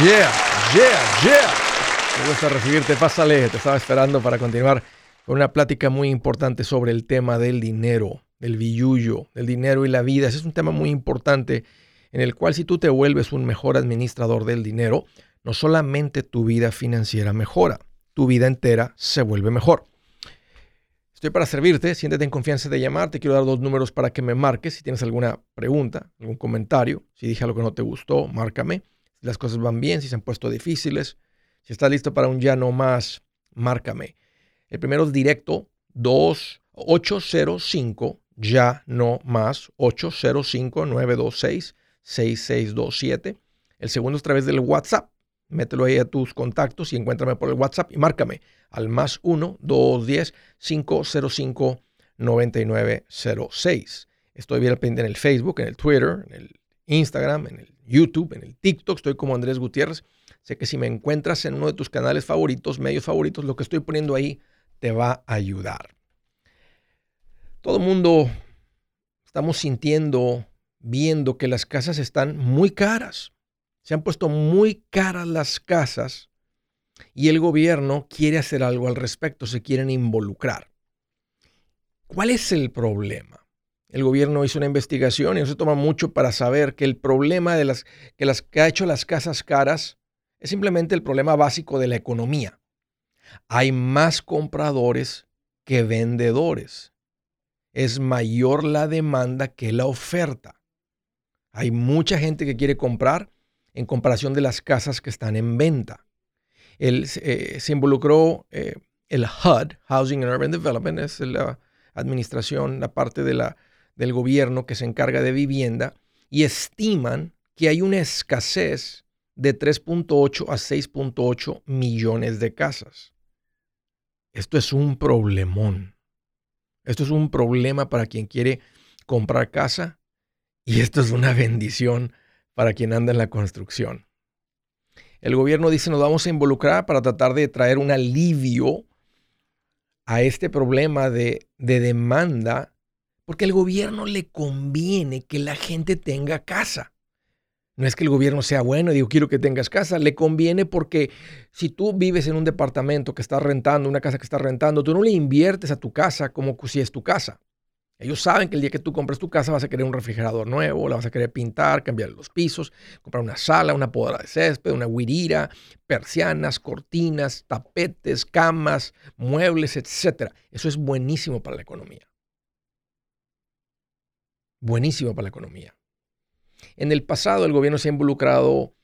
Yeah, yeah, yeah. Me gusta recibirte. Pásale, te estaba esperando para continuar con una plática muy importante sobre el tema del dinero, del billullo, del dinero y la vida. Ese es un tema muy importante en el cual si tú te vuelves un mejor administrador del dinero, no solamente tu vida financiera mejora, tu vida entera se vuelve mejor. Estoy para servirte, siéntete en confianza de llamar, te quiero dar dos números para que me marques si tienes alguna pregunta, algún comentario, si dije algo que no te gustó, márcame, las cosas van bien, si se han puesto difíciles, si estás listo para un ya no más, márcame. El primero es directo 2805 ya no más 805 926 6627. El segundo es a través del WhatsApp. Mételo ahí a tus contactos y encuéntrame por el WhatsApp y márcame al más 1-210-505-9906. Estoy bien al pendiente en el Facebook, en el Twitter, en el Instagram, en el YouTube, en el TikTok. Estoy como Andrés Gutiérrez. Sé que si me encuentras en uno de tus canales favoritos, medios favoritos, lo que estoy poniendo ahí te va a ayudar. Todo el mundo estamos sintiendo viendo que las casas están muy caras. Se han puesto muy caras las casas y el gobierno quiere hacer algo al respecto, se quieren involucrar. ¿Cuál es el problema? El gobierno hizo una investigación y no se toma mucho para saber que el problema de las que, las, que ha hecho las casas caras es simplemente el problema básico de la economía. Hay más compradores que vendedores. Es mayor la demanda que la oferta. Hay mucha gente que quiere comprar en comparación de las casas que están en venta. Eh, se involucró eh, el HUD, Housing and Urban Development, es la administración, la parte de la, del gobierno que se encarga de vivienda, y estiman que hay una escasez de 3.8 a 6.8 millones de casas. Esto es un problemón. Esto es un problema para quien quiere comprar casa y esto es una bendición para quien anda en la construcción. El gobierno dice nos vamos a involucrar para tratar de traer un alivio a este problema de, de demanda, porque al gobierno le conviene que la gente tenga casa. No es que el gobierno sea bueno y digo, quiero que tengas casa. Le conviene porque si tú vives en un departamento que estás rentando, una casa que estás rentando, tú no le inviertes a tu casa como si es tu casa. Ellos saben que el día que tú compras tu casa vas a querer un refrigerador nuevo, la vas a querer pintar, cambiar los pisos, comprar una sala, una podra de césped, una guirira, persianas, cortinas, tapetes, camas, muebles, etc. Eso es buenísimo para la economía. Buenísimo para la economía. En el pasado el gobierno se ha involucrado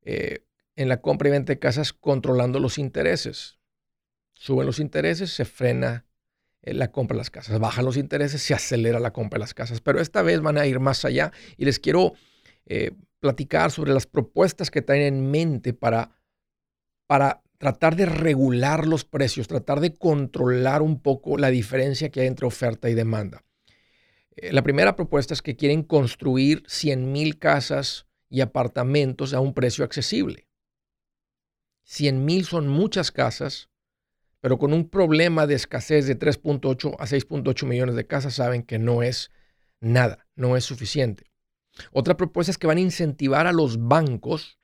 eh, en la compra y venta de casas controlando los intereses. Suben los intereses, se frena eh, la compra de las casas. Bajan los intereses, se acelera la compra de las casas. Pero esta vez van a ir más allá y les quiero eh, platicar sobre las propuestas que traen en mente para, para tratar de regular los precios, tratar de controlar un poco la diferencia que hay entre oferta y demanda. Eh, la primera propuesta es que quieren construir 100 mil casas y apartamentos a un precio accesible. 100 mil son muchas casas pero con un problema de escasez de 3.8 a 6.8 millones de casas saben que no es nada, no es suficiente. Otra propuesta es que van a incentivar a los bancos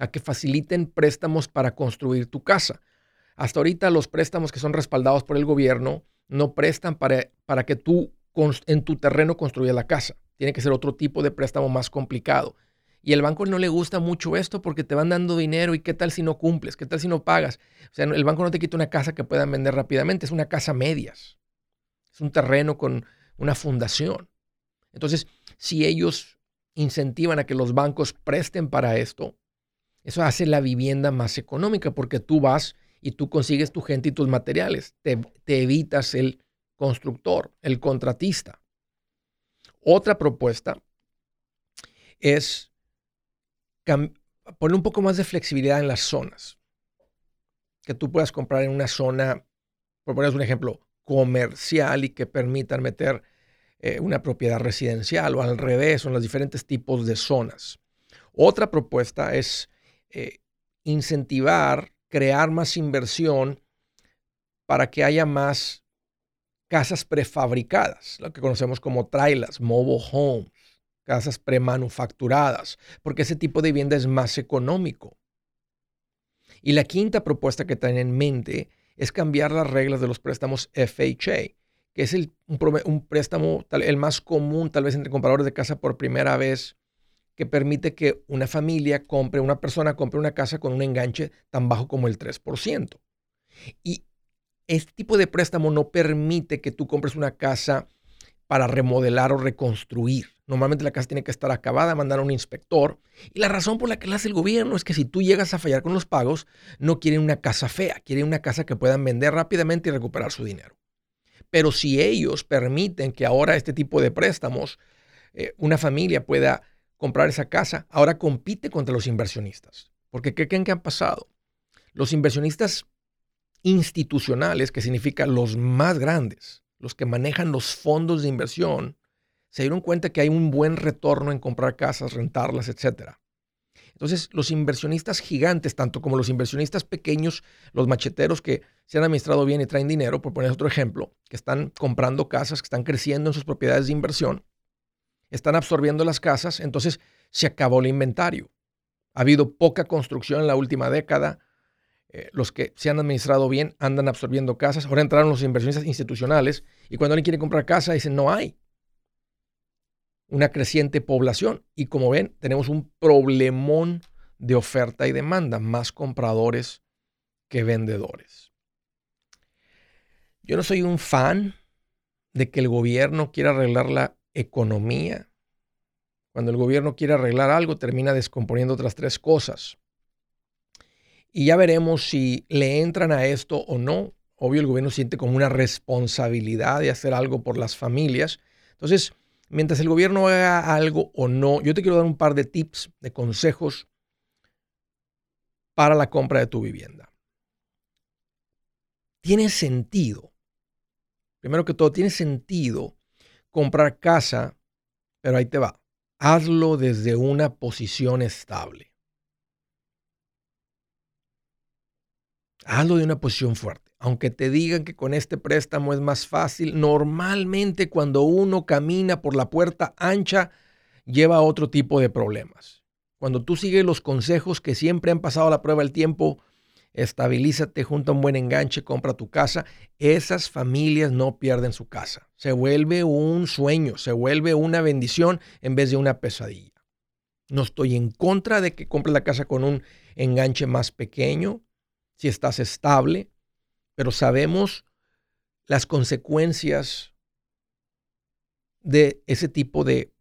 a que faciliten préstamos para construir tu casa. Hasta ahorita los préstamos que son respaldados por el gobierno no prestan para, para que tú en tu terreno construyas la casa. Tiene que ser otro tipo de préstamo más complicado. Y el banco no le gusta mucho esto porque te van dando dinero y qué tal si no cumples, qué tal si no pagas. O sea, el banco no te quita una casa que puedan vender rápidamente, es una casa medias. Es un terreno con una fundación. Entonces, si ellos incentivan a que los bancos presten para esto, eso hace la vivienda más económica porque tú vas y tú consigues tu gente y tus materiales. Te, te evitas el constructor, el contratista. Otra propuesta es poner un poco más de flexibilidad en las zonas. Que tú puedas comprar en una zona, por poner un ejemplo, comercial y que permitan meter eh, una propiedad residencial o al revés, en los diferentes tipos de zonas. Otra propuesta es eh, incentivar, crear más inversión para que haya más casas prefabricadas, lo que conocemos como trailers, mobile homes casas premanufacturadas, porque ese tipo de vivienda es más económico. Y la quinta propuesta que traen en mente es cambiar las reglas de los préstamos FHA, que es el, un, préstamo el más común tal vez entre compradores de casa por primera vez, que permite que una familia compre, una persona compre una casa con un enganche tan bajo como el 3%. Y este tipo de préstamo no permite que tú compres una casa para remodelar o reconstruir. Normalmente la casa tiene que estar acabada, mandar a un inspector. Y la razón por la que la hace el gobierno es que si tú llegas a fallar con los pagos, no quieren una casa fea, quieren una casa que puedan vender rápidamente y recuperar su dinero. Pero si ellos permiten que ahora este tipo de préstamos, eh, una familia pueda comprar esa casa, ahora compite contra los inversionistas. Porque ¿qué creen que han pasado? Los inversionistas institucionales, que significa los más grandes, los que manejan los fondos de inversión, se dieron cuenta que hay un buen retorno en comprar casas, rentarlas, etc. Entonces, los inversionistas gigantes, tanto como los inversionistas pequeños, los macheteros que se han administrado bien y traen dinero, por poner otro ejemplo, que están comprando casas, que están creciendo en sus propiedades de inversión, están absorbiendo las casas, entonces se acabó el inventario. Ha habido poca construcción en la última década, eh, los que se han administrado bien andan absorbiendo casas. Ahora entraron los inversionistas institucionales y cuando alguien quiere comprar casa dicen no hay. Una creciente población y como ven tenemos un problemón de oferta y demanda, más compradores que vendedores. Yo no soy un fan de que el gobierno quiera arreglar la economía. Cuando el gobierno quiere arreglar algo termina descomponiendo otras tres cosas y ya veremos si le entran a esto o no. Obvio, el gobierno siente como una responsabilidad de hacer algo por las familias. Entonces, mientras el gobierno haga algo o no, yo te quiero dar un par de tips, de consejos para la compra de tu vivienda. Tiene sentido, primero que todo, tiene sentido comprar casa, pero ahí te va. Hazlo desde una posición estable. Hazlo de una posición fuerte. Aunque te digan que con este préstamo es más fácil, normalmente cuando uno camina por la puerta ancha, lleva a otro tipo de problemas. Cuando tú sigues los consejos que siempre han pasado la prueba del tiempo, estabilízate junto a un buen enganche, compra tu casa, esas familias no pierden su casa. Se vuelve un sueño, se vuelve una bendición en vez de una pesadilla. No estoy en contra de que compres la casa con un enganche más pequeño, si estás estable, pero sabemos las consecuencias de ese tipo de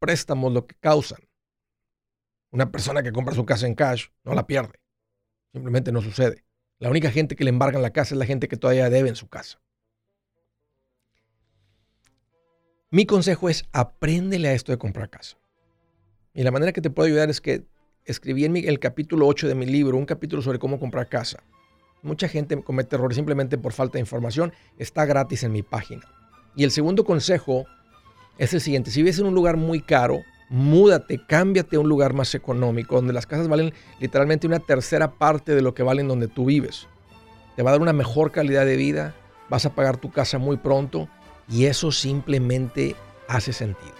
préstamos, lo que causan. Una persona que compra su casa en cash no la pierde. Simplemente no sucede. La única gente que le embargan la casa es la gente que todavía debe en su casa. Mi consejo es apréndele a esto de comprar casa. Y la manera que te puedo ayudar es que escribí en el capítulo 8 de mi libro un capítulo sobre cómo comprar casa. Mucha gente comete errores simplemente por falta de información. Está gratis en mi página. Y el segundo consejo es el siguiente. Si vives en un lugar muy caro, múdate, cámbiate a un lugar más económico, donde las casas valen literalmente una tercera parte de lo que valen donde tú vives. Te va a dar una mejor calidad de vida, vas a pagar tu casa muy pronto y eso simplemente hace sentido.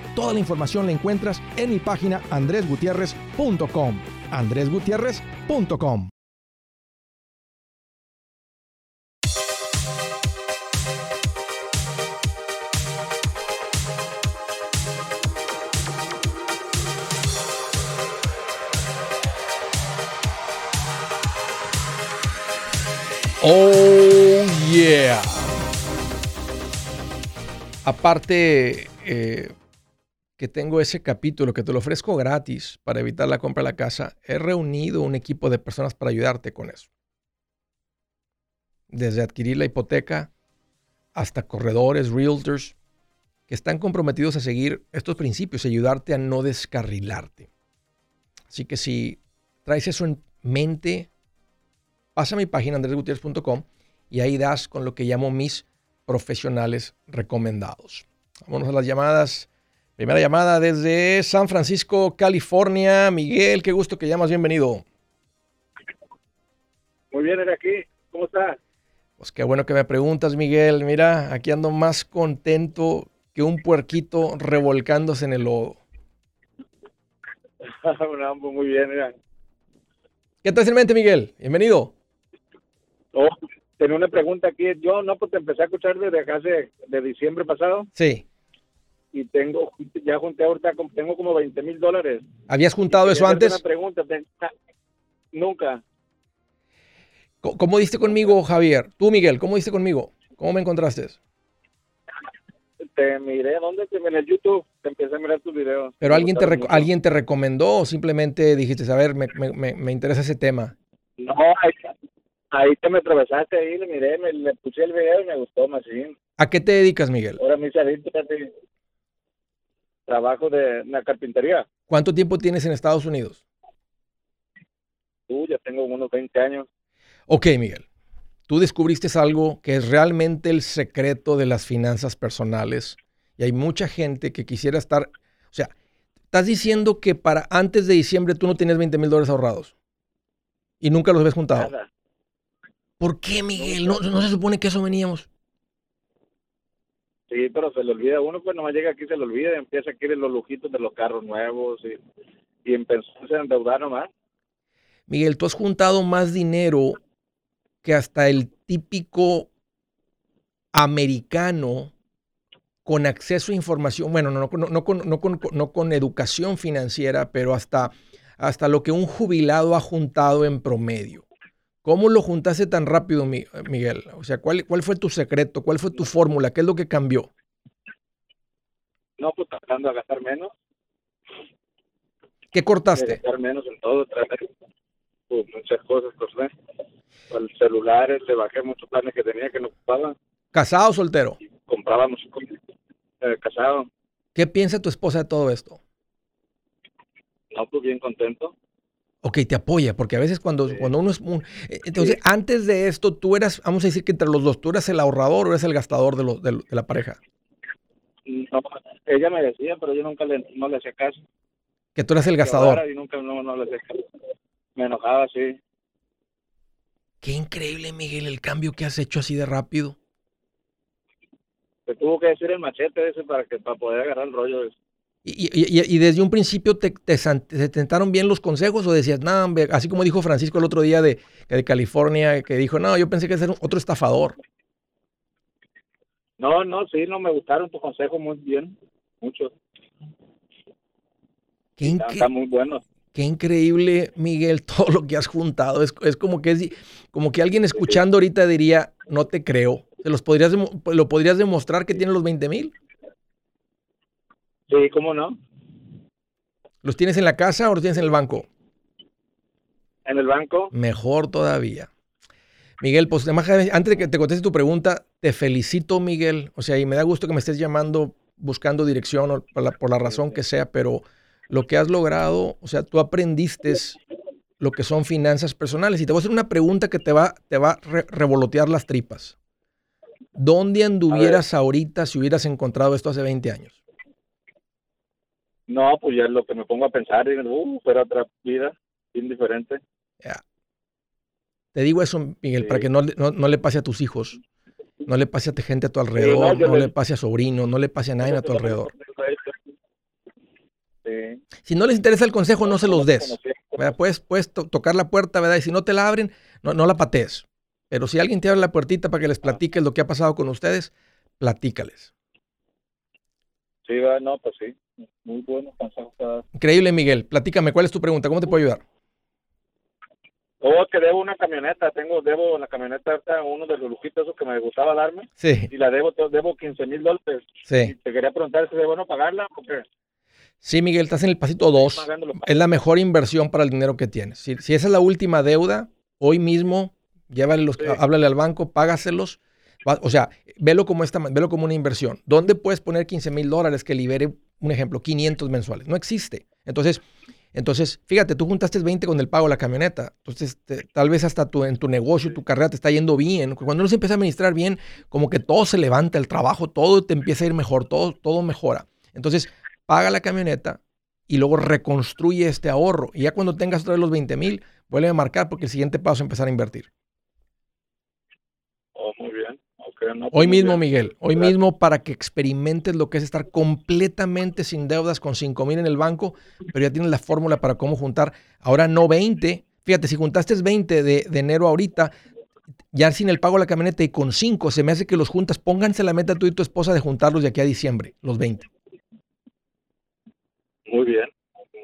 Toda la información la encuentras en mi página andresgutierrez.com. andresgutierrez.com. Oh, yeah. Aparte, eh, que tengo ese capítulo que te lo ofrezco gratis para evitar la compra de la casa, he reunido un equipo de personas para ayudarte con eso. Desde adquirir la hipoteca hasta corredores, realtors, que están comprometidos a seguir estos principios y ayudarte a no descarrilarte. Así que si traes eso en mente, pasa a mi página andresgutierrez.com y ahí das con lo que llamo mis profesionales recomendados. Vámonos a las llamadas. Primera llamada desde San Francisco, California. Miguel, qué gusto que llamas. Bienvenido. Muy bien, era aquí. ¿Cómo estás? Pues qué bueno que me preguntas, Miguel. Mira, aquí ando más contento que un puerquito revolcándose en el lodo. Muy bien, mira. ¿Qué tal en mente, Miguel? Bienvenido. Oh, tenía una pregunta aquí. Yo no, pues te empecé a escuchar desde hace, de diciembre pasado. Sí. Y tengo, ya junté ahorita, tengo como 20 mil dólares. ¿Habías juntado eso antes? Una pregunta. te- Nunca. Co- ¿Cómo diste conmigo, Javier? Tú, Miguel, ¿cómo diste conmigo? ¿Cómo me encontraste? Te miré, ¿dónde? En el YouTube. Te empecé a mirar tus videos. ¿Pero alguien te, mucho. alguien te recomendó o simplemente dijiste, a ver, me, me- me- me interesa ese tema? No, ahí, ahí te me atravesaste ahí, le miré, me, le puse el video y me gustó más. ¿A qué te dedicas, Miguel? Ahora me hice adicto a ti. Trabajo de una carpintería. ¿Cuánto tiempo tienes en Estados Unidos? Tú, ya tengo unos 20 años. Ok, Miguel. Tú descubriste algo que es realmente el secreto de las finanzas personales y hay mucha gente que quisiera estar, o sea, estás diciendo que para antes de diciembre tú no tenías 20 mil dólares ahorrados y nunca los habías juntado. Nada. ¿Por qué, Miguel? ¿No, no se supone que eso veníamos? Sí, pero se le olvida uno, pues nomás llega aquí, se le olvida y empieza a querer los lujitos de los carros nuevos y, y empezó a endeudar nomás. Miguel, tú has juntado más dinero que hasta el típico americano con acceso a información, bueno, no, no, no, no con, no, con, no con educación financiera, pero hasta, hasta lo que un jubilado ha juntado en promedio. ¿Cómo lo juntaste tan rápido, Mi- Miguel? O sea, ¿cuál, ¿cuál fue tu secreto? ¿Cuál fue tu fórmula? ¿Qué es lo que cambió? No, pues tratando de gastar menos, ¿Qué de cortaste? gastar menos en todo, tratar pues, muchas cosas, cosas. Con celulares, le bajé muchos planes que tenía que no ocupaba, ¿Casado o soltero? comprábamos eh, casado, ¿Qué piensa tu esposa de todo esto? no, pues bien contento. Ok, te apoya, porque a veces cuando, Sí. cuando uno es un... eh, Entonces, antes de esto, tú eras, vamos a decir que entre los dos, tú eras el ahorrador o eres el gastador de, los- de, de la pareja. No, ella me decía, pero yo nunca le, no le hacía caso. Que tú eras el gastador. Y nunca no, no le hacía caso. Me enojaba así. Qué increíble, Miguel, el cambio que has hecho así de rápido. Te tuvo que decir el machete ese para que para poder agarrar el rollo. ese. Y, y- desde un principio te, te, san- te tentaron bien los consejos o decías, no, hombre", así como dijo Francisco el otro día de, de California, que dijo, no, yo pensé que era otro estafador. No, no, sí, no me gustaron tus consejos muy bien, mucho. Qué, Están, incre- están muy buenos. qué increíble, Miguel, todo lo que has juntado. Es, es como que es como que alguien escuchando ahorita diría, no te creo. ¿Se los podrías ¿Lo podrías demostrar que tienes los 20 mil? Sí, cómo no. ¿Los tienes en la casa o los tienes en el banco? en el banco. Mejor todavía. Miguel, pues antes de que te conteste tu pregunta, te felicito, Miguel. O sea, y me da gusto que me estés llamando buscando dirección por la, por la razón que sea, pero lo que has logrado, o sea, tú aprendiste lo que son finanzas personales. Y te voy a hacer una pregunta que te va, te va a revolotear las tripas. ¿Dónde anduvieras ahorita si hubieras encontrado esto hace 20 años? No, pues ya es lo que me pongo a pensar, y, uh, fuera otra vida, indiferente. Te digo eso, Miguel, para que no, no, le pase a tus hijos, no le pase a gente a tu alrededor, no, le pase a sobrino, no le pase a nadie a tu alrededor. Si no les interesa el consejo, no se los des. Puedes, puedes tocar la puerta, ¿verdad? Y si no te la abren, no, no la patees. Pero si alguien te abre la puertita para que les platiques lo que ha pasado con ustedes, platícales. Sí, no, pues sí. Muy Increíble, Miguel. Platícame, ¿cuál es tu pregunta? ¿Cómo te puedo ayudar? Oh, que debo una camioneta. Tengo, debo la camioneta, uno de los lujitos esos que me gustaba darme. Sí. Y la debo, debo 15 mil dólares. Sí. te quería preguntar si es bueno pagarla. Porque... Sí, Miguel, estás en el pasito 2. Es la mejor inversión para el dinero que tienes. Si, si esa es la última deuda, hoy mismo Llévale los, háblale al banco, págaselos. O sea, velo como, esta, velo como una inversión. ¿Dónde puedes poner 15 mil dólares que libere, un ejemplo, 500 mensuales? No existe. Entonces, entonces, fíjate, tú juntaste 20 con el pago de la camioneta. Entonces, tal vez hasta tu, en tu negocio, tu carrera te está yendo bien. Cuando uno se empieza a administrar bien, como que todo se levanta, el trabajo, todo te empieza a ir mejor, todo, todo mejora. Entonces, paga la camioneta y luego reconstruye este ahorro. Y ya cuando tengas otra vez los 20 mil, vuelve a marcar porque el siguiente paso es empezar a invertir. Hoy mismo, Miguel, hoy mismo para que experimentes lo que es estar completamente sin deudas con 5 mil en el banco, pero ya tienes la fórmula para cómo juntar. Ahora no 20. Fíjate, si juntaste 20 de, enero ahorita, ya sin el pago de la camioneta y con 5, se me hace que los juntas. Pónganse la meta tú y tu esposa de juntarlos de aquí a diciembre, los 20. Muy bien,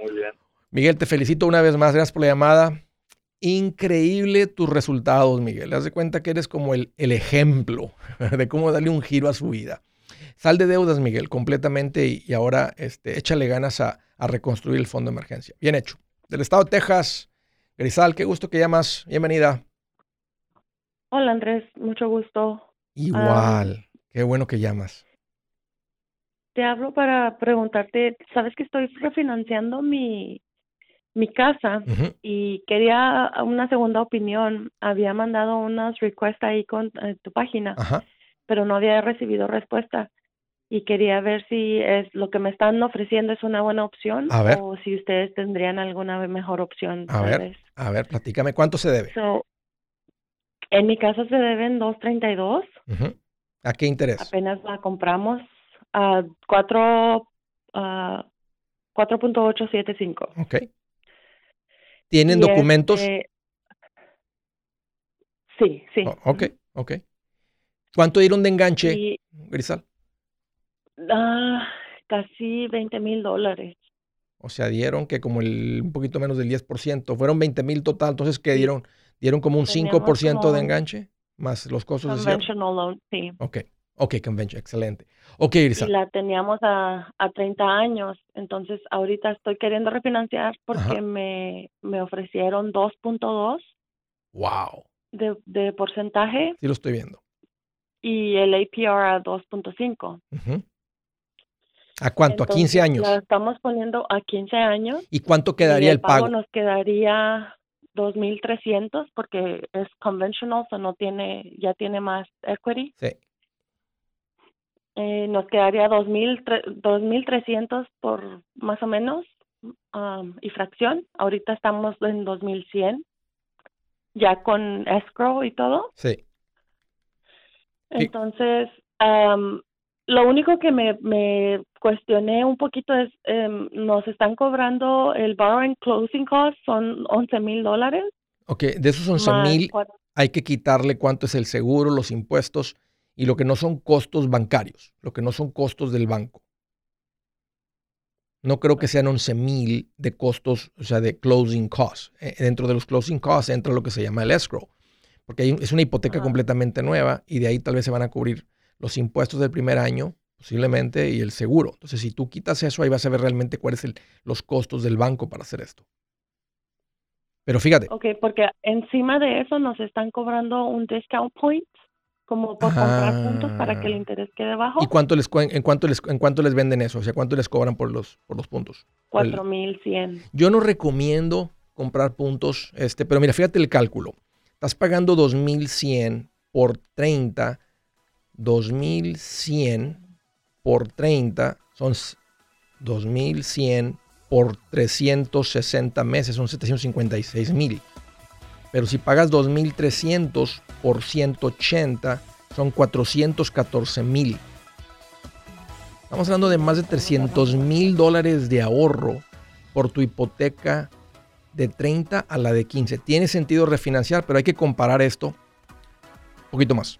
muy bien. Miguel, te felicito una vez más. Gracias por la llamada increíble tus resultados, Miguel. Haz de cuenta que eres como el, el, ejemplo de cómo darle un giro a su vida. Sal de deudas, Miguel, completamente y, ahora este, échale ganas a, a, reconstruir el fondo de emergencia. Bien hecho. Del estado de Texas, Grisal, qué gusto que llamas. Bienvenida. Hola, Andrés, mucho gusto. Igual, qué bueno que llamas. Te hablo para preguntarte, ¿sabes que estoy refinanciando mi, mi casa y quería una segunda opinión. Había mandado unas requests ahí con eh, tu página, pero no había recibido respuesta. Y quería ver si es lo que me están ofreciendo es una buena opción o si ustedes tendrían alguna mejor opción. A ver, a ver, platícame, ¿cuánto se debe? en mi casa se deben 232. ¿A qué interés? Apenas la compramos a 4 uh, 4.875. Ok. ¿Tienen documentos? Este sí, sí. Oh, ok, ok. ¿Cuánto dieron de enganche, Grisal? Ah, casi 20 mil dólares. O sea, dieron que como el, un poquito menos del 10%. Fueron 20 mil total, entonces ¿qué dieron? ¿Dieron como un 5% de enganche? Más los costos de cierre. Loan, sí. Ok. Ok, convention, excelente. Ok, Irisa. Y la teníamos a, a 30 años, entonces ahorita estoy queriendo refinanciar porque me, me ofrecieron 2.2. Wow. De, de porcentaje. Sí, lo estoy viendo. Y el APR a 2.5. ¿A cuánto? ¿A 15 años? La estamos poniendo a 15 años. ¿Y cuánto quedaría el, pago? Nos quedaría 2.300 porque es conventional, o no tiene, ya tiene más equity. Sí. Eh, nos quedaría 2.300 por más o menos um, y fracción. Ahorita estamos en 2.100, ya con escrow y todo. Sí. Entonces, um, lo único que me, me cuestioné un poquito es, um, nos están cobrando el borrowing closing cost, son 11 mil dólares. Ok, de esos 11 mil hay que quitarle cuánto es el seguro, los impuestos y lo que no son costos bancarios, lo que no son costos del banco. No creo que sean 11 mil de costos, o sea, de closing costs. Eh, dentro de los closing costs entra lo que se llama el escrow, porque es una hipoteca completamente nueva y de ahí tal vez se van a cubrir los impuestos del primer año, posiblemente, y el seguro. Entonces, si tú quitas eso, ahí vas a ver realmente cuáles son los costos del banco para hacer esto. Pero fíjate. Ok, porque encima de eso nos están cobrando un discount point como por comprar puntos para que el ah. interés quede bajo. ¿Y cuánto les, en, cuánto les, en cuánto les venden eso? O sea, ¿cuánto les cobran por los, por los puntos? 4,100. Yo no recomiendo comprar puntos, este, pero mira, fíjate el cálculo. Estás pagando 2,100 por 30, 2,100 por 30 son 2,100 por 360 meses, son 756 mil. Pero si pagas 2.300 por 180, son 414 mil. Estamos hablando de más de 300 mil dólares de ahorro por tu hipoteca de 30 a la de 15. Tiene sentido refinanciar, pero hay que comparar esto un poquito más.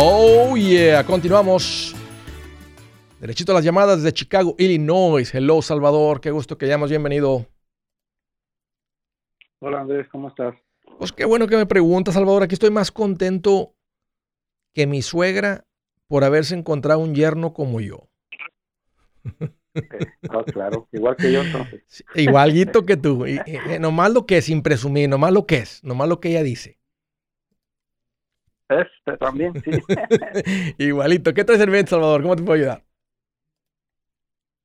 Oh yeah, continuamos. Derechito a las llamadas de Chicago, Illinois. Hello, Salvador, qué gusto que llamas, bienvenido. Hola Andrés, ¿cómo estás? Pues qué bueno que me preguntas, Salvador. Aquí estoy más contento que mi suegra por haberse encontrado un yerno como yo. Ah, claro, igual que yo entonces. Igualito que tú. Y, nomás lo que es, sin presumir, nomás lo que es, nomás lo que ella dice. Este también, sí. Igualito. ¿Qué traes en Salvador? ¿Cómo te puedo ayudar?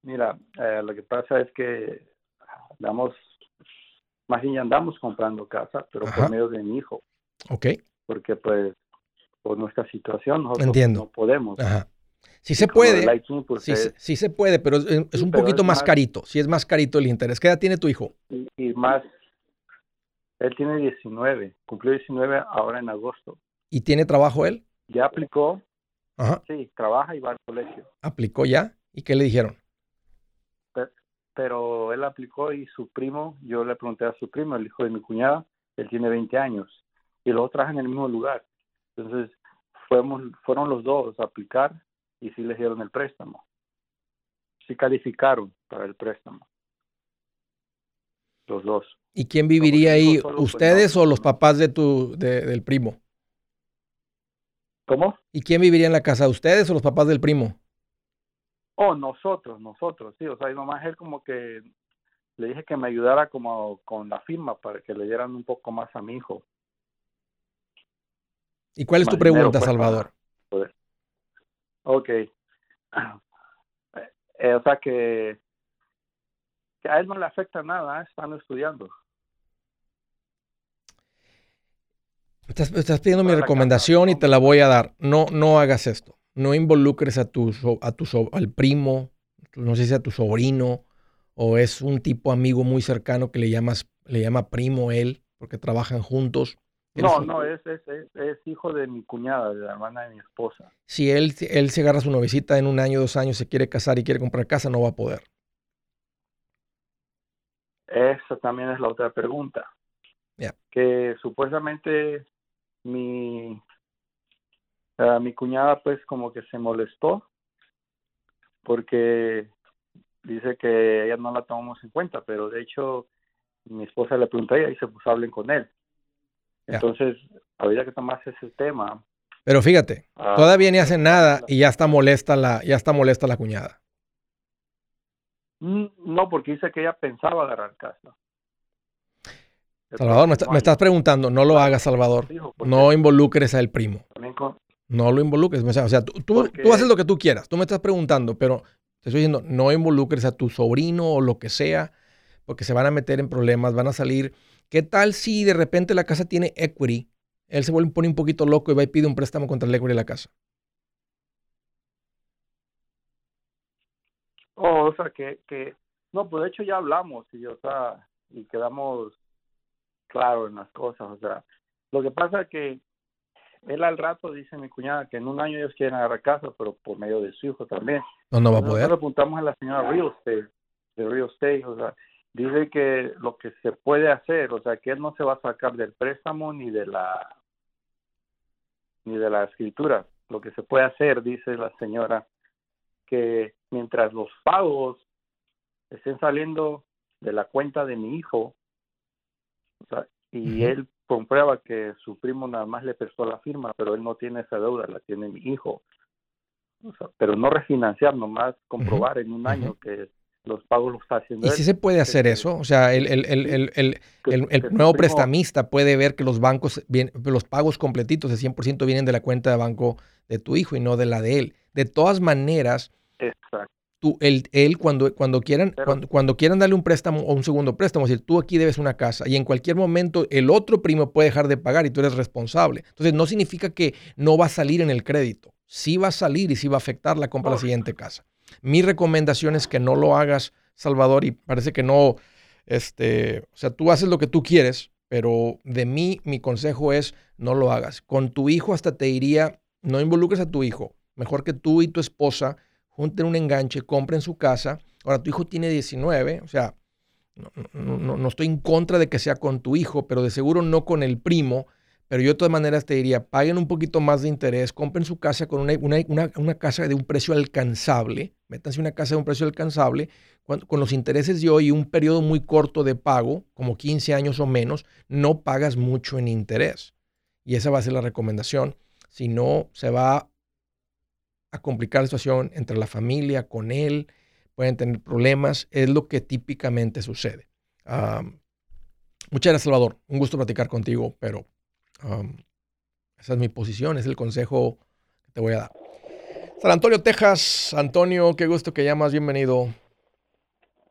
Mira, eh, lo que pasa es que damos, más bien andamos comprando casa, pero por medio de mi hijo. Ok. Porque pues por nuestra situación nosotros no podemos. Ajá. Sí se puede. Pues, sí, se puede, pero es, un poquito más, carito. Sí es más carito el interés. ¿Qué edad tiene tu hijo? y, más, él tiene 19, cumplió 19 ahora en agosto. ¿Y tiene trabajo él? Ya aplicó. Ajá. Sí, trabaja y va al colegio. ¿Aplicó ya? ¿Y qué le dijeron? Pero, él aplicó y su primo, yo le pregunté a su primo, el hijo de mi cuñada, él tiene 20 años y los trabajan en el mismo lugar. Entonces, fuimos, fueron los dos a aplicar y sí les dieron el préstamo. Sí calificaron para el préstamo. Los dos. ¿Y quién viviría ahí? Pues, ¿Ustedes o los papás de tu, del primo? ¿Cómo? ¿Y quién viviría en la casa? ¿Ustedes o los papás del primo? Oh, nosotros, nosotros, sí. O sea, y nomás él como que le dije que me ayudara como con la firma para que le dieran un poco más a mi hijo. ¿Y cuál es tu pregunta, pues, Salvador? Ok. Eh, o sea que, que a él no le afecta nada, ¿eh? están estudiando. Estás, pidiendo mi recomendación y te la voy a dar. No, no hagas esto. No involucres a tu, a tu al primo, no sé si a tu sobrino, o es un tipo amigo muy cercano que le llamas, le llama primo él, porque trabajan juntos. No, no, es, es, es, hijo de mi cuñada, de la hermana de mi esposa. Si él, él se agarra su novicita en un año, dos años, se quiere casar y quiere comprar casa, no va a poder. Esa también es la otra pregunta. Que supuestamente mi, uh, mi cuñada pues como que se molestó porque dice que ella no la tomamos en cuenta, pero de hecho mi esposa le preguntó a ella y se puso hablen con él. Entonces, habría que tomarse ese tema. Pero fíjate, ah, todavía ni hacen nada y ya está molesta la, ya está molesta la cuñada. Mm, no, porque dice que ella pensaba agarrar casa. Salvador, me, estás preguntando, no lo hagas, Salvador. No involucres al primo. No lo involucres. O sea, tú, tú, haces lo que tú quieras. Tú me estás preguntando, pero te estoy diciendo, no involucres a tu sobrino o lo que sea, porque se van a meter en problemas, van a salir. ¿Qué tal si de repente la casa tiene equity? Él se vuelve pone un poquito loco y va y pide un préstamo contra el equity de la casa. Oh, o sea, que, que, no, pues de hecho ya hablamos y, o sea, y quedamos claro en las cosas, o sea, lo que pasa es que él al rato dice mi cuñada que en un año ellos quieren agarrar casa, pero por medio de su hijo también. No, no va a poder. Nosotros apuntamos a la señora Real Estate, de Real Estate, o sea, dice que lo que se puede hacer, o sea, que él no se va a sacar del préstamo ni de la ni de la escritura. Lo que se puede hacer, dice la señora, que mientras los pagos estén saliendo de la cuenta de mi hijo, y él comprueba que su primo nada más le prestó la firma, pero él no tiene esa deuda, la tiene mi hijo. O sea, pero no refinanciar, nomás comprobar en un año que los pagos los está haciendo. ¿Y si se puede hacer eso? O sea, el, el, el, el, el nuevo prestamista puede ver que los bancos, bien, los pagos completitos de 100% vienen de la cuenta de banco de tu hijo y no de la de él. De todas maneras, Exacto tú, él, él cuando, cuando, quieran, cuando, quieran darle un préstamo o un segundo préstamo, es decir, tú aquí debes una casa y en cualquier momento el otro primo puede dejar de pagar y tú eres responsable. Entonces no significa que no va a salir en el crédito. Sí va a salir y sí va a afectar la compra de la siguiente casa. Mi recomendación es que no lo hagas, Salvador, y parece que no, este, o sea, tú haces lo que tú quieres, pero de mí mi consejo es no lo hagas. Con tu hijo hasta te diría, no involucres a tu hijo. Mejor que tú y tu esposa junten un enganche, compren su casa. Ahora, tu hijo tiene 19, o sea, no, no, estoy en contra de que sea con tu hijo, pero de seguro no con el primo. Pero yo de todas maneras te diría, paguen un poquito más de interés, compren su casa con una, una, una, casa de un precio alcanzable, métanse una casa de un precio alcanzable, con, con, los intereses de hoy y un periodo muy corto de pago, como 15 años o menos, no pagas mucho en interés. Y esa va a ser la recomendación. Si no, se va a complicar la situación entre la familia, con él, pueden tener problemas, es lo que típicamente sucede. muchas gracias, Salvador. Un gusto platicar contigo, pero esa es mi posición, es el consejo que te voy a dar. San Antonio, Texas. Antonio, qué gusto que llamas, bienvenido.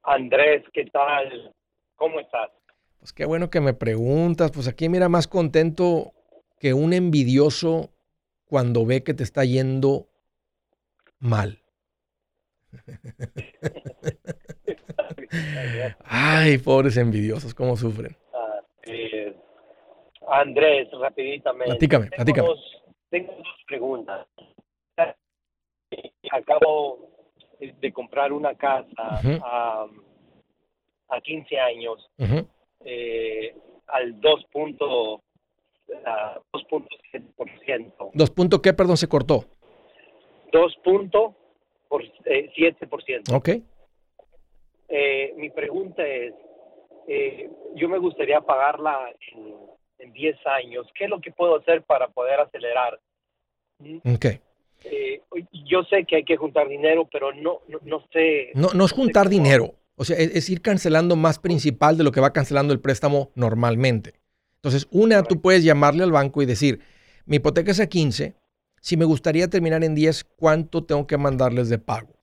Andrés, ¿qué tal? ¿Cómo estás? Pues qué bueno que me preguntas. Pues aquí mira más contento que un envidioso cuando ve que te está yendo mal. Ay, pobres envidiosos, cómo sufren. Andrés, rapiditamente. Platícame, platícame. Tengo dos, preguntas. Acabo de comprar una casa a, a 15 años eh, al 2.7%. ¿2 punto qué, perdón, se cortó? 2.7%. Eh, ok. Eh, mi pregunta es, eh, yo me gustaría pagarla en, en 10 años. ¿Qué es lo que puedo hacer para poder acelerar? Ok. yo sé que hay que juntar dinero, pero no, no, sé. No, no es juntar dinero. O sea, es, ir cancelando más principal de lo que va cancelando el préstamo normalmente. Entonces, una, tú puedes llamarle al banco y decir, mi hipoteca es a 15, si me gustaría terminar en 10, ¿cuánto tengo que mandarles de pago?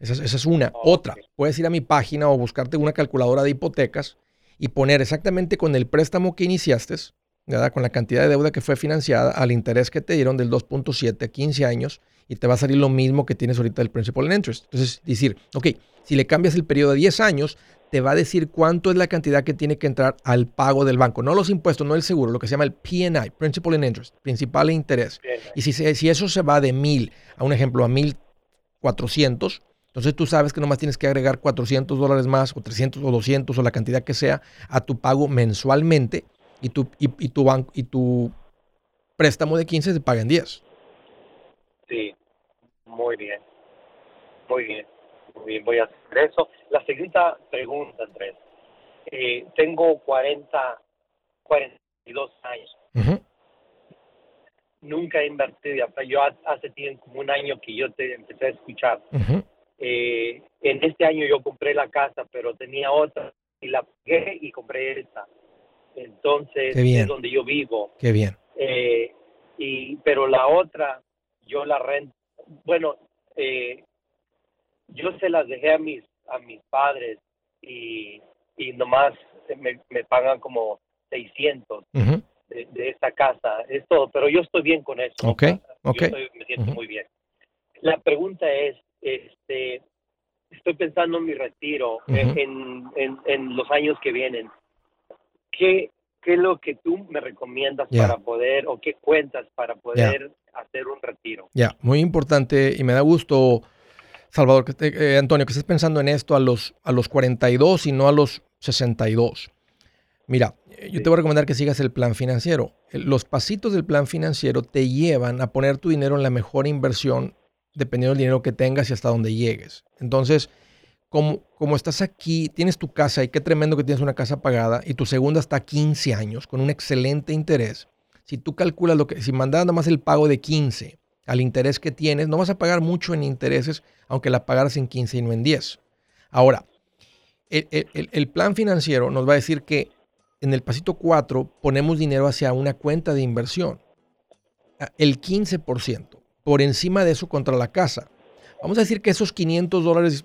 Esa es, una. Otra, puedes ir a mi página o buscarte una calculadora de hipotecas y poner exactamente con el préstamo que iniciaste, ¿verdad? con la cantidad de deuda que fue financiada, al interés que te dieron del 2.7 a 15 años, y te va a salir lo mismo que tienes ahorita del principal and interest. Entonces, decir, ok, si le cambias el periodo de 10 años, te va a decir cuánto es la cantidad que tiene que entrar al pago del banco. No los impuestos, no el seguro, lo que se llama el PNI, Principal and Interest, principal e interés. Y si, si eso se va de mil, a un ejemplo, a 1400, entonces tú sabes que nomás tienes que agregar 400 dólares más o 300 o 200 o la cantidad que sea a tu pago mensualmente y tu, y, tu, banco, y tu préstamo de 15 se paga en 10. Sí, muy bien. Muy bien bien, voy a hacer eso. La segunda pregunta, Andrés. Eh, tengo 40, 42 años. Nunca he invertido. Yo hace tiempo, como un año que yo te empecé a escuchar. eh, en este año yo compré la casa, pero tenía otra y la pagué y compré esta. Entonces, es donde yo vivo. Qué bien. Eh, y, pero la otra, yo la rento. Bueno, eh, yo se las dejé a mis, a mis padres y, y nomás me, me pagan como 600 de, de, esta casa. Es todo, pero yo estoy bien con eso. Ok, ok. me siento muy bien. La pregunta es, este, estoy pensando en mi retiro en, en, en, los años que vienen. ¿Qué, ¿Qué es lo que tú me recomiendas para poder, o qué cuentas para poder hacer un retiro? Ya, muy importante y me da gusto, Salvador, que eh, Antonio, que estés pensando en esto a los, a los 42 y no a los 62. Mira, eh, yo te voy a recomendar que sigas el plan financiero. Los pasitos del plan financiero te llevan a poner tu dinero en la mejor inversión dependiendo del dinero que tengas y hasta donde llegues. Entonces, como, como estás aquí, tienes tu casa y qué tremendo que tienes una casa pagada y tu segunda está a 15 años con un excelente interés. Si tú calculas lo que, si mandas nada más el pago de 15 al interés que tienes, no vas a pagar mucho en intereses, aunque la pagaras en 15 y no en 10. Ahora, el, plan financiero nos va a decir que en el pasito 4 ponemos dinero hacia una cuenta de inversión. El 15% por encima de eso contra la casa. Vamos a decir que esos 500 dólares,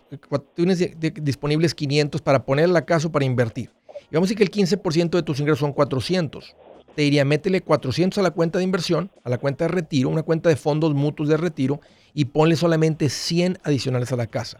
tienes disponibles 500 para poner la casa o para invertir. Y vamos a decir que el 15% de tus ingresos son 400. Te diría, métele 400 a la cuenta de inversión, a la cuenta de retiro, una cuenta de fondos mutuos de retiro y ponle solamente 100 adicionales a la casa.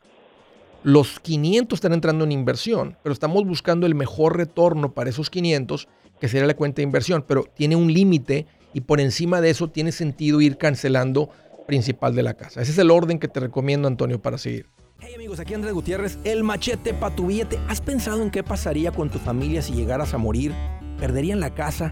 Los 500 están entrando en inversión, pero estamos buscando el mejor retorno para esos 500, que sería la cuenta de inversión, pero tiene un límite y por encima de eso tiene sentido ir cancelando principal de la casa. Ese es el orden que te recomiendo, Antonio, para seguir. Hey amigos, aquí Andrés Gutiérrez, el machete para tu billete. ¿Has pensado en qué pasaría con tu familia si llegaras a morir? ¿Perderían la casa?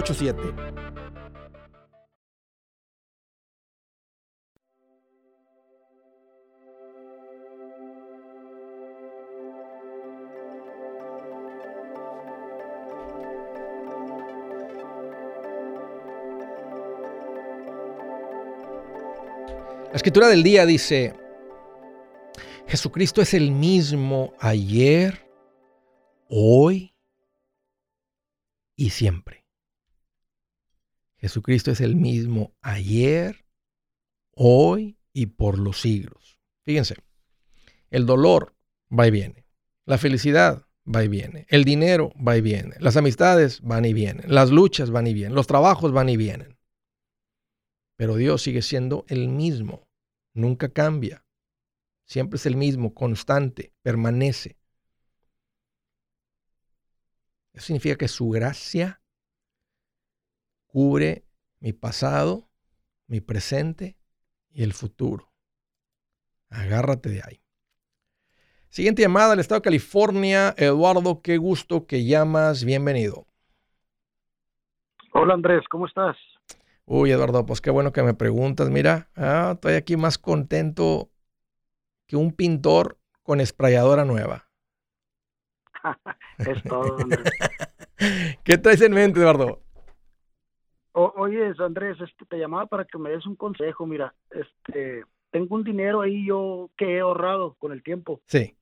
844-748-8887. La escritura del día dice, Jesucristo es el mismo ayer, hoy y siempre. Jesucristo es el mismo ayer, hoy y por los siglos. Fíjense, el dolor va y viene, la felicidad va y viene, el dinero va y viene, las amistades van y vienen, las luchas van y vienen, los trabajos van y vienen. Pero Dios sigue siendo el mismo, nunca cambia. Siempre es el mismo, constante, permanece. Eso significa que su gracia cubre mi pasado, mi presente y el futuro. Agárrate de ahí. Siguiente llamada del estado de California. Eduardo, qué gusto que llamas. Bienvenido. Hola Andrés, ¿cómo estás? Uy, Eduardo, pues qué bueno que me preguntas. Mira, ah, estoy aquí más contento que un pintor con esprayadora nueva. es todo. ¿Qué traes en mente, Eduardo? Oye, Andrés, este, te llamaba para que me des un consejo. Mira, este, tengo un dinero ahí yo que he ahorrado con el tiempo. Sí.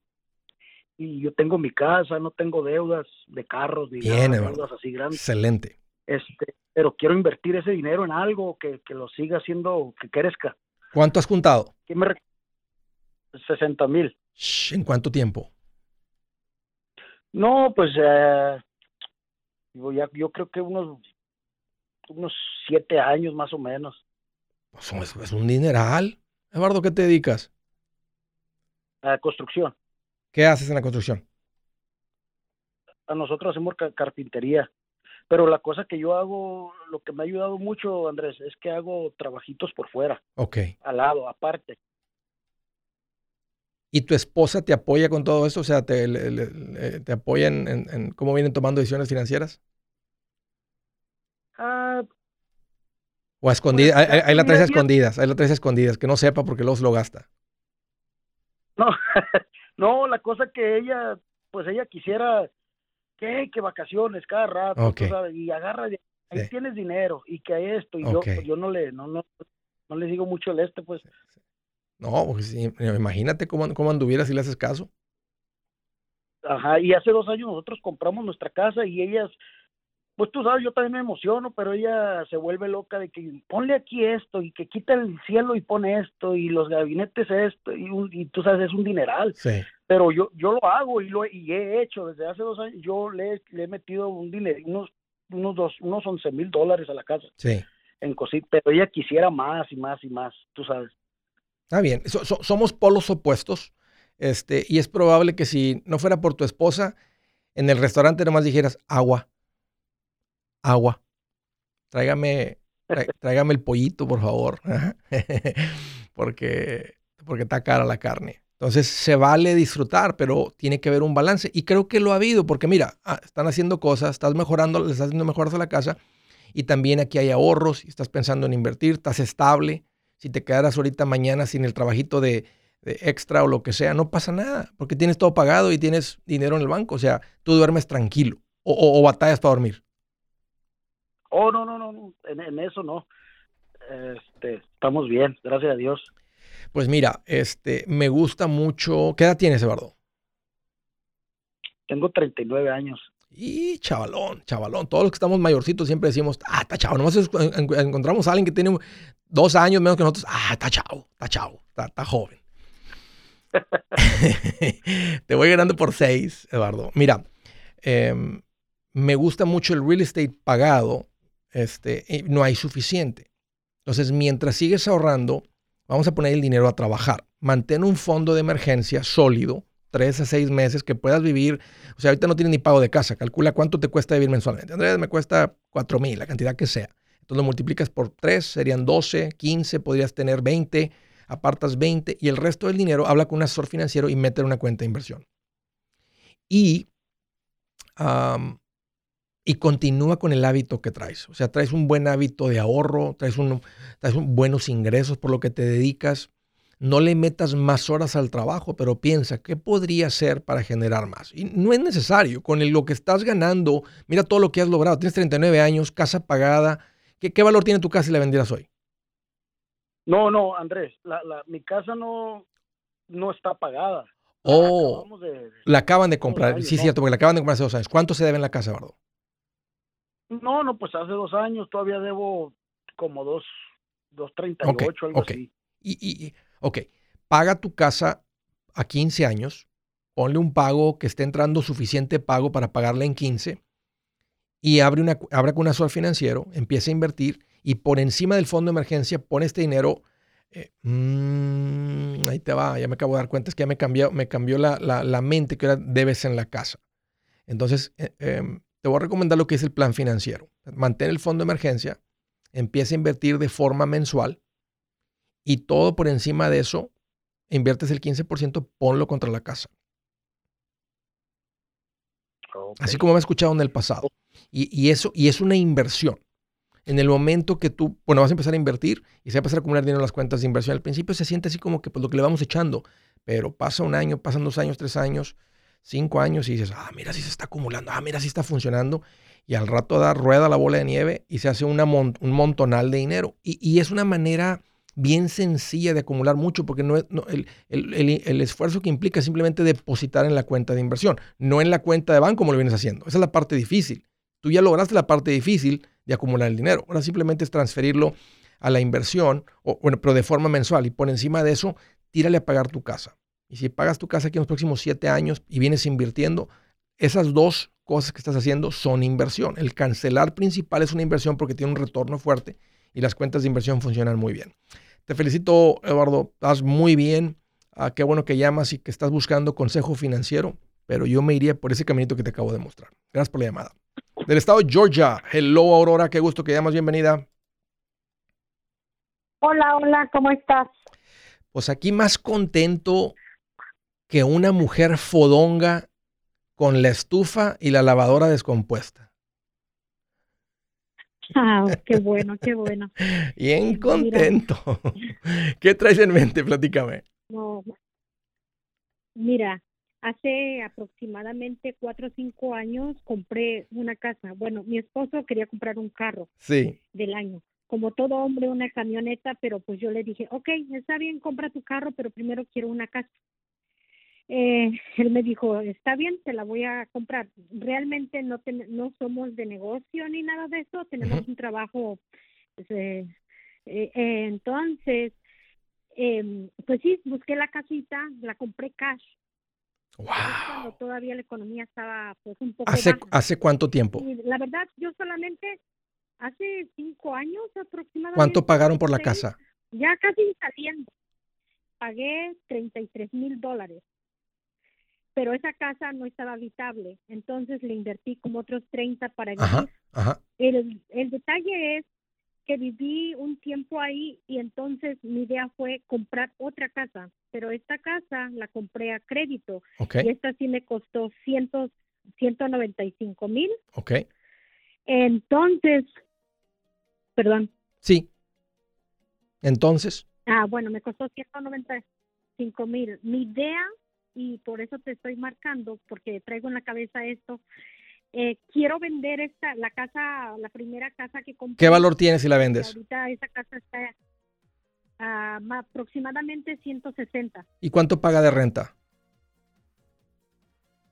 Y yo tengo mi casa, no tengo deudas de carros ni deudas así grandes. Excelente. Este, pero quiero invertir ese dinero en algo que, que lo siga haciendo, que crezca. ¿Cuánto has juntado? ¿Qué me, 60 mil. ¿En cuánto tiempo? No, pues eh, yo creo que unos, unos siete años más o menos. Pues es, un dineral. Eduardo, ¿qué te dedicas? A construcción. ¿Qué haces en la construcción? a nosotros hacemos carpintería. Pero la cosa que yo hago, lo que me ha ayudado mucho, Andrés, es que hago trabajitos por fuera. Ok. Al lado, aparte. ¿Y tu esposa te apoya con todo eso? O sea, ¿te, te apoya en, cómo vienen tomando decisiones financieras? Ah, o a escondidas, pues, ahí, la traes a escondidas, ahí la traes a escondidas, que no sepa porque luego se lo gasta. No, no, la cosa que ella, pues ella quisiera que, que vacaciones cada rato, y agarra, ahí tienes dinero, y que esto, y yo, pues, yo no le, no, no, no le digo mucho el este, pues. No, pues, imagínate cómo, cómo anduvieras si le haces caso. Ajá, y hace dos años nosotros compramos nuestra casa y ellas, pues tú sabes, yo también me emociono, pero ella se vuelve loca de que ponle aquí esto y que quita el cielo y pone esto y los gabinetes esto y, y tú sabes, es un dineral. Sí. Pero yo yo lo hago y lo y he hecho desde hace dos años, yo le, le he metido un dinero, unos unos dos, unos once mil dólares a la casa. Sí. En cosita, pero ella quisiera más y más y más, tú sabes. Está bien, somos polos opuestos. Este, y es probable que si no fuera por tu esposa, en el restaurante nomás dijeras agua, agua. Tráigame, tráigame el pollito, por favor. porque, porque está cara la carne. Entonces se vale disfrutar, pero tiene que haber un balance. Y creo que lo ha habido, porque mira, ah, están haciendo cosas, estás mejorando, le estás haciendo mejoras a la casa, y también aquí hay ahorros, y estás pensando en invertir, estás estable, si te quedaras ahorita mañana sin el trabajito de, extra o lo que sea, no pasa nada, porque tienes todo pagado y tienes dinero en el banco. O sea, tú duermes tranquilo o, batallas para dormir. Oh, no, no, no, En, eso no. Este, estamos bien, gracias a Dios. Pues mira, este, me gusta mucho. ¿Qué edad tienes, Eduardo? Tengo 39 años. Y chavalón, chavalón. Todos los que estamos mayorcitos siempre decimos, ah, está chavo. Nomás encontramos a alguien que tiene dos años menos que nosotros. Ah, está chavo, está chavo, está, joven. Te voy ganando por seis, Eduardo. Mira, em, me gusta mucho el real estate pagado. Este, no hay suficiente. Entonces, mientras sigues ahorrando, vamos a poner el dinero a trabajar. Mantén un fondo de emergencia sólido tres a seis meses que puedas vivir. O sea, ahorita no tienes ni pago de casa. Calcula cuánto te cuesta vivir mensualmente. Andrés, me cuesta cuatro mil, la cantidad que sea. Entonces lo multiplicas por tres, serían 12, 15, podrías tener 20, apartas 20 y el resto del dinero habla con un asesor financiero y mete en una cuenta de inversión. Y, y continúa con el hábito que traes. O sea, traes un buen hábito de ahorro, traes, traes buenos ingresos por lo que te dedicas no le metas más horas al trabajo, pero piensa, ¿qué podría hacer para generar más? Y no es necesario, con lo que estás ganando, mira todo lo que has logrado, tienes 39 años, casa pagada, ¿qué, valor tiene tu casa si la vendieras hoy? No, no, Andrés, mi casa no, no está pagada. Oh, la acaban de comprar, sí, cierto, porque la acaban de comprar hace dos años. ¿Cuánto se debe en la casa, Bardo? No, no, pues hace dos años todavía debo como dos, dos treinta y ocho, algo así. Y, y, Ok, paga tu casa a 15 años, ponle un pago que esté entrando suficiente pago para pagarla en 15 y abre, una, abre con un asesor financiero, empieza a invertir y por encima del fondo de emergencia pone este dinero. Eh, mm, ahí te va, ya me acabo de dar cuenta, es que ya me cambió, me cambió la, la, mente que ahora debes en la casa. Entonces, eh, em, te voy a recomendar lo que es el plan financiero. Mantén el fondo de emergencia, empieza a invertir de forma mensual y todo por encima de eso, inviertes el 15%, ponlo contra la casa. Así como me he escuchado en el pasado. Y, eso, y es una inversión. En el momento que tú, bueno, vas a empezar a invertir y se va a empezar a acumular dinero en las cuentas de inversión, al principio se siente así como que pues, lo que le vamos echando, pero pasa un año, pasan dos años, tres años, cinco años y dices, ah, mira si se está acumulando, ah, mira si está funcionando. Y al rato da rueda la bola de nieve y se hace una un montonal de dinero. Y, es una manera bien sencilla de acumular mucho, porque no, el, esfuerzo que implica es simplemente depositar en la cuenta de inversión, no en la cuenta de banco como lo vienes haciendo. Esa es la parte difícil. Tú ya lograste la parte difícil de acumular el dinero. Ahora simplemente es transferirlo a la inversión, o, bueno, pero de forma mensual. Y por encima de eso, tírale a pagar tu casa. Y si pagas tu casa aquí en los próximos siete años y vienes invirtiendo, esas dos cosas que estás haciendo son inversión. El cancelar principal es una inversión porque tiene un retorno fuerte y las cuentas de inversión funcionan muy bien. Te felicito, Eduardo. Estás muy bien. Ah, qué bueno que llamas y que estás buscando consejo financiero. pero yo me iría por ese caminito que te acabo de mostrar. Gracias por la llamada. Del estado de Georgia, hello Aurora, qué gusto que llamas, bienvenida. Hola, hola, ¿cómo estás? Pues aquí más contento que una mujer fodonga con la estufa y la lavadora descompuesta. Ah, qué bueno, qué bueno. Bien contento. ¿Qué traes en mente? Platícame. No, mira, hace aproximadamente cuatro o cinco años compré una casa. Bueno, mi esposo quería comprar un carro sí. del año. Como todo hombre, una camioneta, pero pues yo le dije, ok, está bien, compra tu carro, pero primero quiero una casa. Eh, él me dijo, está bien, te la voy a comprar. Realmente no, no somos de negocio ni nada de eso, tenemos un trabajo. Pues, eh, eh, entonces, em, pues sí, busqué la casita, la compré cash. Wow. Cuando todavía la economía estaba pues un poco ¿Hace, ¿Hace cuánto tiempo? la verdad, yo solamente hace cinco años aproximadamente. ¿Cuánto pagaron por la casa? Ya casi saliendo. Pagué 33 mil dólares pero esa casa no estaba habitable, entonces le invertí como otros 30 para vivir. El, el detalle es que viví un tiempo ahí y entonces mi idea fue comprar otra casa, pero esta casa la compré a crédito y esta sí me costó ciento, 195 mil. Ok. Entonces, perdón. Sí. Entonces. Ah, bueno, me costó 195 mil. Mi idea y por eso te estoy marcando, porque traigo en la cabeza esto. Eh, quiero vender esta, la casa, la primera casa que compré. ¿Qué valor tiene si la vendes? Ahorita esa casa está a aproximadamente 160. ¿Y cuánto paga de renta?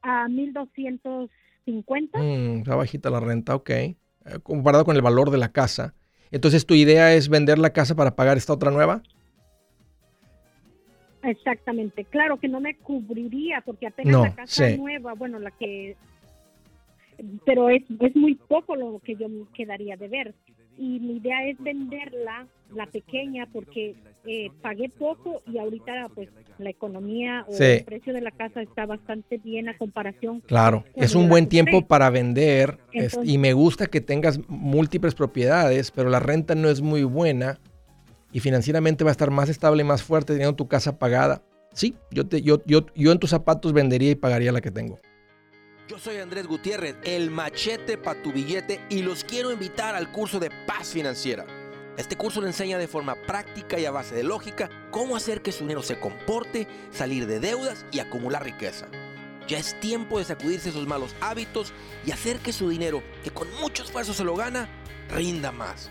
A 1250. Mm, está bajita la renta, ok. Eh, comparado con el valor de la casa. Entonces, ¿tu idea es vender la casa para pagar esta otra nueva? Exactamente, claro que no me cubriría porque apenas la casa nueva, bueno, la que, pero es, es muy poco lo que yo me quedaría de ver. Y mi idea es venderla, la pequeña, porque eh, pagué poco y ahorita pues la economía o el precio de la casa está bastante bien a comparación. Claro, es un buen tiempo para vender y me gusta que tengas múltiples propiedades, pero la renta no es muy buena y financieramente va a estar más estable y más fuerte teniendo tu casa pagada. Sí, yo, te, yo, yo, yo en tus zapatos vendería y pagaría la que tengo. Yo soy Andrés Gutiérrez, el machete para tu billete y los quiero invitar al curso de paz financiera. Este curso le enseña de forma práctica y a base de lógica cómo hacer que su dinero se comporte, salir de deudas y acumular riqueza. Ya es tiempo de sacudirse esos malos hábitos y hacer que su dinero, que con mucho esfuerzo se lo gana, rinda más.